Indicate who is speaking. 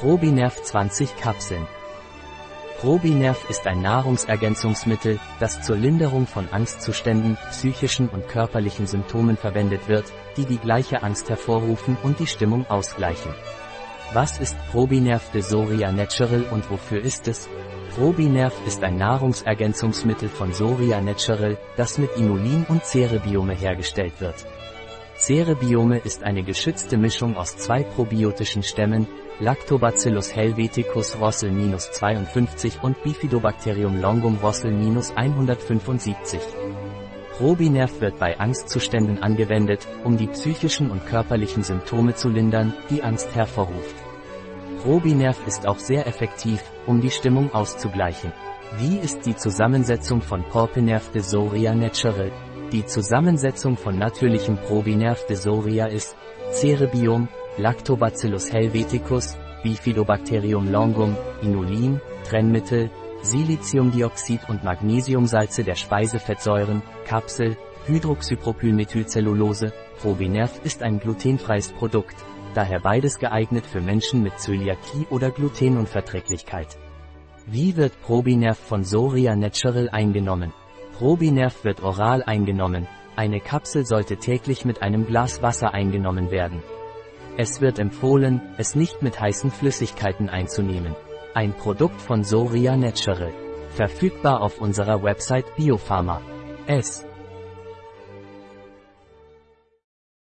Speaker 1: Probinerv 20 Kapseln. Probinerv ist ein Nahrungsergänzungsmittel, das zur Linderung von Angstzuständen, psychischen und körperlichen Symptomen verwendet wird, die die gleiche Angst hervorrufen und die Stimmung ausgleichen. Was ist Probinerv de Soria Natural und wofür ist es? Probinerv ist ein Nahrungsergänzungsmittel von Soria Natural, das mit Inulin und Cerebiome hergestellt wird. Cerebiome ist eine geschützte Mischung aus zwei probiotischen Stämmen, Lactobacillus helveticus Rossel-52 und Bifidobacterium longum Rossel-175. Probinerv wird bei Angstzuständen angewendet, um die psychischen und körperlichen Symptome zu lindern, die Angst hervorruft. Probinerv ist auch sehr effektiv, um die Stimmung auszugleichen. Wie ist die Zusammensetzung von Propinerv de Soria Natural? Die Zusammensetzung von natürlichem Probinerv de Soria ist Cerebium, Lactobacillus helveticus, Bifidobacterium longum, Inulin, Trennmittel, Siliziumdioxid und Magnesiumsalze der Speisefettsäuren, Kapsel, Hydroxypropylmethylcellulose, Probinerv ist ein glutenfreies Produkt, daher beides geeignet für Menschen mit Zöliakie oder Glutenunverträglichkeit. Wie wird Probinerv von Soria Natural eingenommen? Probinerv wird oral eingenommen, eine Kapsel sollte täglich mit einem Glas Wasser eingenommen werden. Es wird empfohlen, es nicht mit heißen Flüssigkeiten einzunehmen. Ein Produkt von Soria Natural. Verfügbar auf unserer Website Biopharma. S.